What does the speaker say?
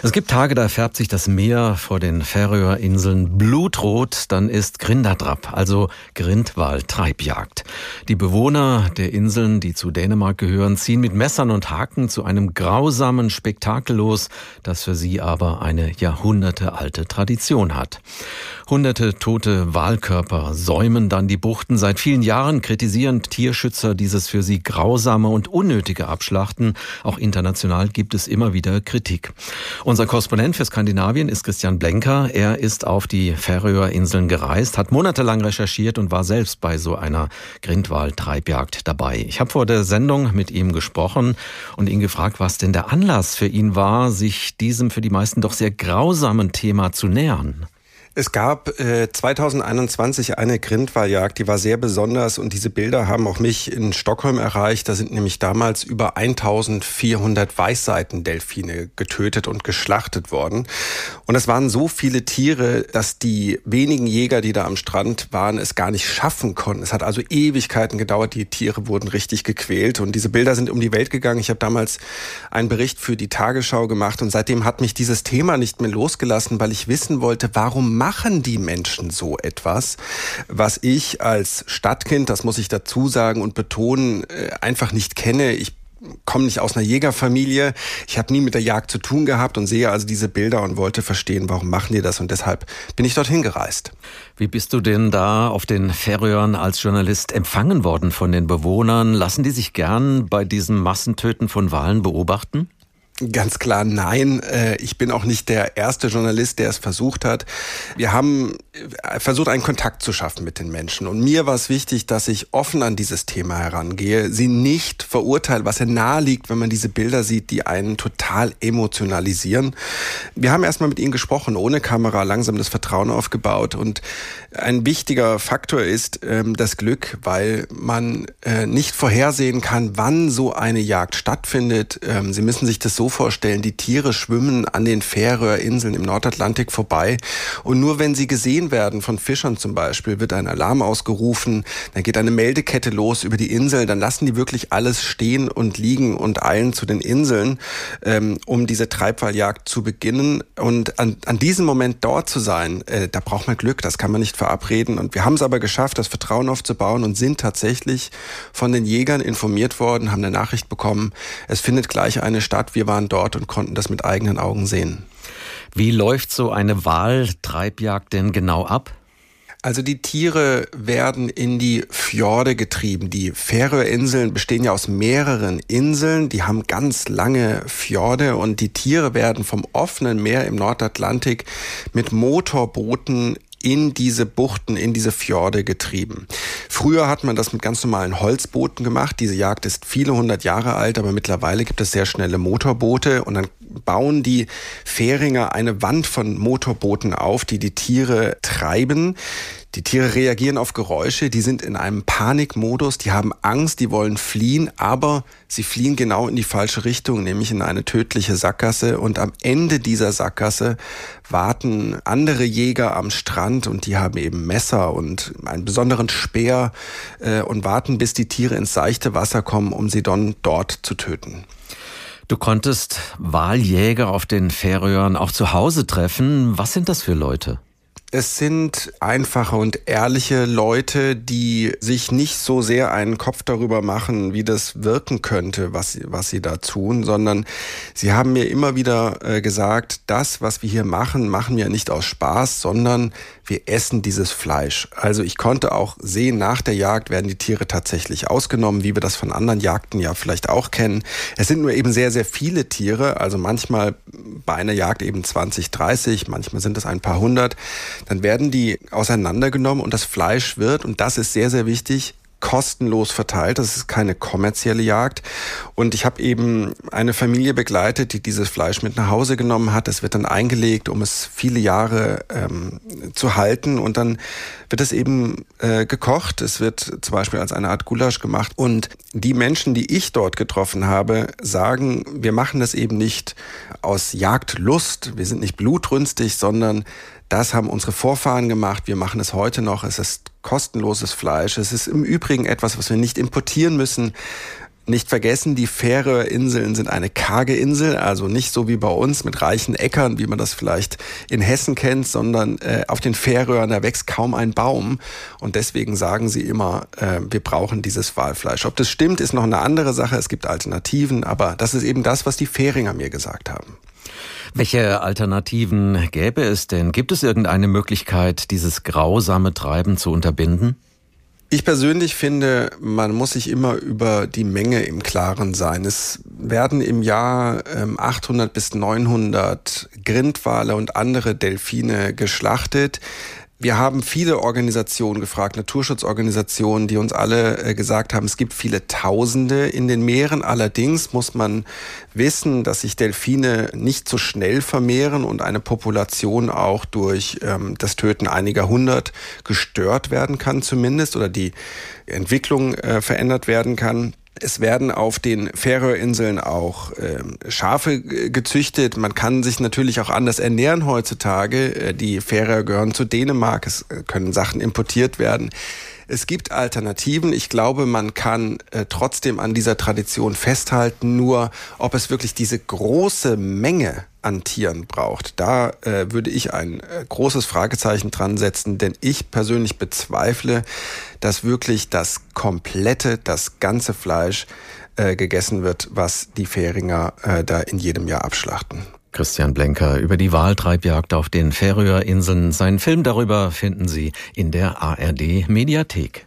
Es gibt Tage, da färbt sich das Meer vor den Färöerinseln blutrot, dann ist Grindadrap, also Grindwald-Treibjagd. Die Bewohner der Inseln, die zu Dänemark gehören, ziehen mit Messern und Haken zu einem grausamen Spektakel los, das für sie aber eine jahrhundertealte Tradition hat. Hunderte tote Walkörper säumen dann die Buchten. Seit vielen Jahren kritisieren Tierschützer dieses für sie grausame und unnötige Abschlachten. Auch international gibt es immer wieder Kritik. Unser Korrespondent für Skandinavien ist Christian Blenker. Er ist auf die Färöerinseln gereist, hat monatelang recherchiert und war selbst bei so einer Grindwald-Treibjagd dabei. Ich habe vor der Sendung mit ihm gesprochen und ihn gefragt, was denn der Anlass für ihn war, sich diesem für die meisten doch sehr grausamen Thema zu nähern. Es gab äh, 2021 eine Grindwalljagd, die war sehr besonders und diese Bilder haben auch mich in Stockholm erreicht. Da sind nämlich damals über 1400 Weißseitendelfine getötet und geschlachtet worden. Und es waren so viele Tiere, dass die wenigen Jäger, die da am Strand waren, es gar nicht schaffen konnten. Es hat also Ewigkeiten gedauert. Die Tiere wurden richtig gequält und diese Bilder sind um die Welt gegangen. Ich habe damals einen Bericht für die Tagesschau gemacht und seitdem hat mich dieses Thema nicht mehr losgelassen, weil ich wissen wollte, warum machen die Menschen so etwas, was ich als Stadtkind, das muss ich dazu sagen und betonen, äh, einfach nicht kenne. Ich komme nicht aus einer Jägerfamilie. Ich habe nie mit der Jagd zu tun gehabt und sehe also diese Bilder und wollte verstehen, warum machen die das und deshalb bin ich dorthin gereist. Wie bist du denn da auf den Färöern als Journalist empfangen worden von den Bewohnern? Lassen die sich gern bei diesem Massentöten von Wahlen beobachten? Ganz klar nein. Äh, ich bin auch nicht der erste Journalist, der es versucht hat. Wir haben versucht, einen Kontakt zu schaffen mit den Menschen. Und mir war es wichtig, dass ich offen an dieses Thema herangehe, sie nicht verurteile, was ja nahe liegt, wenn man diese Bilder sieht, die einen total emotionalisieren. Wir haben erstmal mit ihnen gesprochen, ohne Kamera, langsam das Vertrauen aufgebaut. Und ein wichtiger Faktor ist ähm, das Glück, weil man äh, nicht vorhersehen kann, wann so eine Jagd stattfindet. Ähm, sie müssen sich das so vorstellen, die Tiere schwimmen an den Färöerinseln im Nordatlantik vorbei und nur wenn sie gesehen werden. Von Fischern zum Beispiel, wird ein Alarm ausgerufen, dann geht eine Meldekette los über die Insel, dann lassen die wirklich alles stehen und liegen und eilen zu den Inseln, ähm, um diese Treibwalljagd zu beginnen. Und an, an diesem Moment dort zu sein, äh, da braucht man Glück, das kann man nicht verabreden. Und wir haben es aber geschafft, das Vertrauen aufzubauen und sind tatsächlich von den Jägern informiert worden, haben eine Nachricht bekommen, es findet gleich eine statt, wir waren dort und konnten das mit eigenen Augen sehen. Wie läuft so eine Wahltreibjagd denn genau ab? Also die Tiere werden in die Fjorde getrieben. Die Färöerinseln bestehen ja aus mehreren Inseln, die haben ganz lange Fjorde und die Tiere werden vom offenen Meer im Nordatlantik mit Motorbooten in diese Buchten, in diese Fjorde getrieben. Früher hat man das mit ganz normalen Holzbooten gemacht. Diese Jagd ist viele hundert Jahre alt, aber mittlerweile gibt es sehr schnelle Motorboote und dann bauen die Fähringer eine Wand von Motorbooten auf, die die Tiere treiben. Die Tiere reagieren auf Geräusche, die sind in einem Panikmodus, die haben Angst, die wollen fliehen, aber sie fliehen genau in die falsche Richtung, nämlich in eine tödliche Sackgasse. Und am Ende dieser Sackgasse warten andere Jäger am Strand und die haben eben Messer und einen besonderen Speer äh, und warten, bis die Tiere ins seichte Wasser kommen, um sie dann dort zu töten. Du konntest Wahljäger auf den Färöern auch zu Hause treffen. Was sind das für Leute? Es sind einfache und ehrliche Leute, die sich nicht so sehr einen Kopf darüber machen, wie das wirken könnte, was, sie, was sie da tun, sondern sie haben mir immer wieder äh, gesagt, das, was wir hier machen, machen wir nicht aus Spaß, sondern wir essen dieses Fleisch. Also ich konnte auch sehen, nach der Jagd werden die Tiere tatsächlich ausgenommen, wie wir das von anderen Jagden ja vielleicht auch kennen. Es sind nur eben sehr, sehr viele Tiere, also manchmal bei einer Jagd eben 20, 30, manchmal sind es ein paar hundert. Dann werden die auseinandergenommen und das Fleisch wird, und das ist sehr, sehr wichtig, kostenlos verteilt. Das ist keine kommerzielle Jagd. Und ich habe eben eine Familie begleitet, die dieses Fleisch mit nach Hause genommen hat. Es wird dann eingelegt, um es viele Jahre ähm, zu halten. Und dann wird es eben äh, gekocht. Es wird zum Beispiel als eine Art Gulasch gemacht. Und die Menschen, die ich dort getroffen habe, sagen, wir machen das eben nicht aus Jagdlust. Wir sind nicht blutrünstig, sondern das haben unsere Vorfahren gemacht. Wir machen es heute noch. Es ist kostenloses Fleisch. Es ist im Übrigen etwas, was wir nicht importieren müssen. Nicht vergessen, die Färöerinseln sind eine karge Insel, also nicht so wie bei uns mit reichen Äckern, wie man das vielleicht in Hessen kennt, sondern äh, auf den Färöern, da wächst kaum ein Baum. Und deswegen sagen sie immer, äh, wir brauchen dieses Walfleisch. Ob das stimmt, ist noch eine andere Sache. Es gibt Alternativen, aber das ist eben das, was die Färinger mir gesagt haben. Welche Alternativen gäbe es denn? Gibt es irgendeine Möglichkeit, dieses grausame Treiben zu unterbinden? Ich persönlich finde, man muss sich immer über die Menge im Klaren sein. Es werden im Jahr 800 ähm, bis 900 Grindwale und andere Delfine geschlachtet. Wir haben viele Organisationen gefragt, Naturschutzorganisationen, die uns alle äh, gesagt haben, es gibt viele Tausende in den Meeren. Allerdings muss man wissen, dass sich Delfine nicht so schnell vermehren und eine Population auch durch ähm, das Töten einiger hundert gestört werden kann zumindest oder die Entwicklung äh, verändert werden kann. Es werden auf den Färöerinseln auch äh, Schafe gezüchtet. Man kann sich natürlich auch anders ernähren heutzutage. Äh, die Färöer gehören zu Dänemark. Es äh, können Sachen importiert werden. Es gibt Alternativen. Ich glaube, man kann äh, trotzdem an dieser Tradition festhalten. Nur ob es wirklich diese große Menge an Tieren braucht, da äh, würde ich ein äh, großes Fragezeichen dran setzen, denn ich persönlich bezweifle, dass wirklich das komplette, das ganze Fleisch äh, gegessen wird, was die Färinger äh, da in jedem Jahr abschlachten. Christian Blenker über die Wahltreibjagd auf den Färöerinseln. Seinen Film darüber finden Sie in der ARD Mediathek.